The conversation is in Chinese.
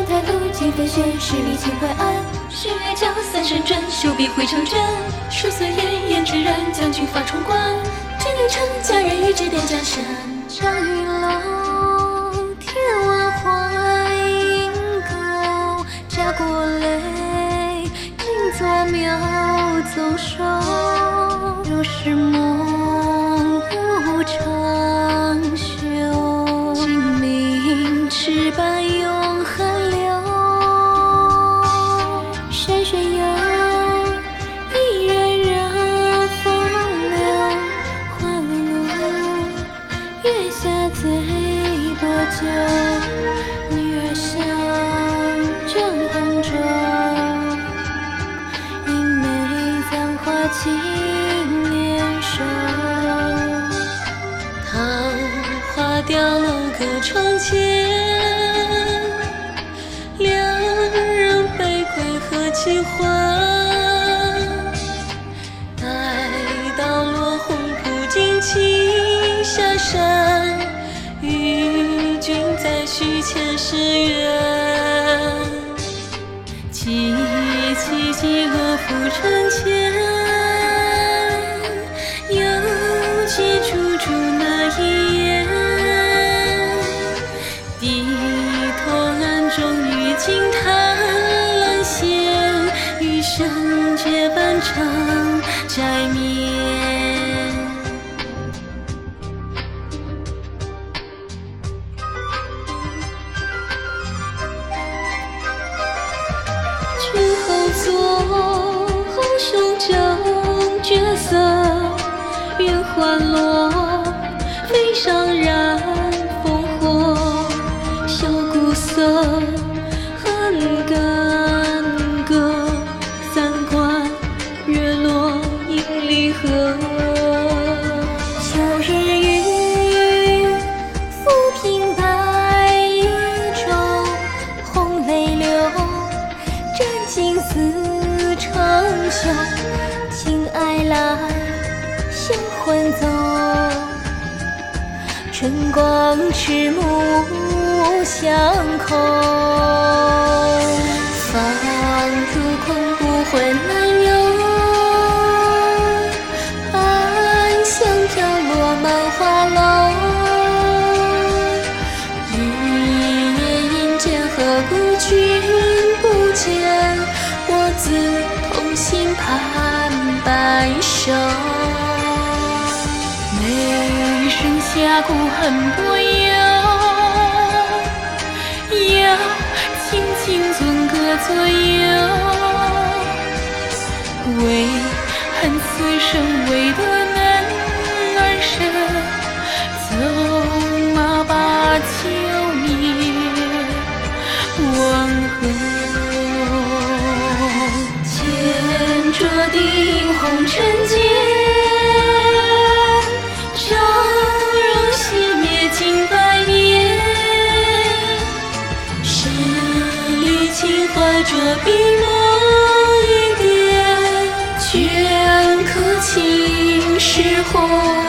在路尽飞雪，十里秦淮岸。雪江三山转，袖笔绘长卷。数岁炎炎之然，将军发冲冠。君临城，佳人玉指点江山。张云楼，簪花轻捻手。桃花凋落隔窗前，两人被归何其欢。待到落红铺尽青下山，与君再续前世缘。萋萋萋乐浮尘前，英雄争绝色，愿花落，飞上染烽火。箫鼓瑟，恨干戈，三关月落映离合。长袖，情爱来，相魂走。春光迟暮相扣，放入空孤魂难留。生峡谷恨薄遥，遥青青尊阁左右。唯恨此生未得笔墨一点，镌刻青史红。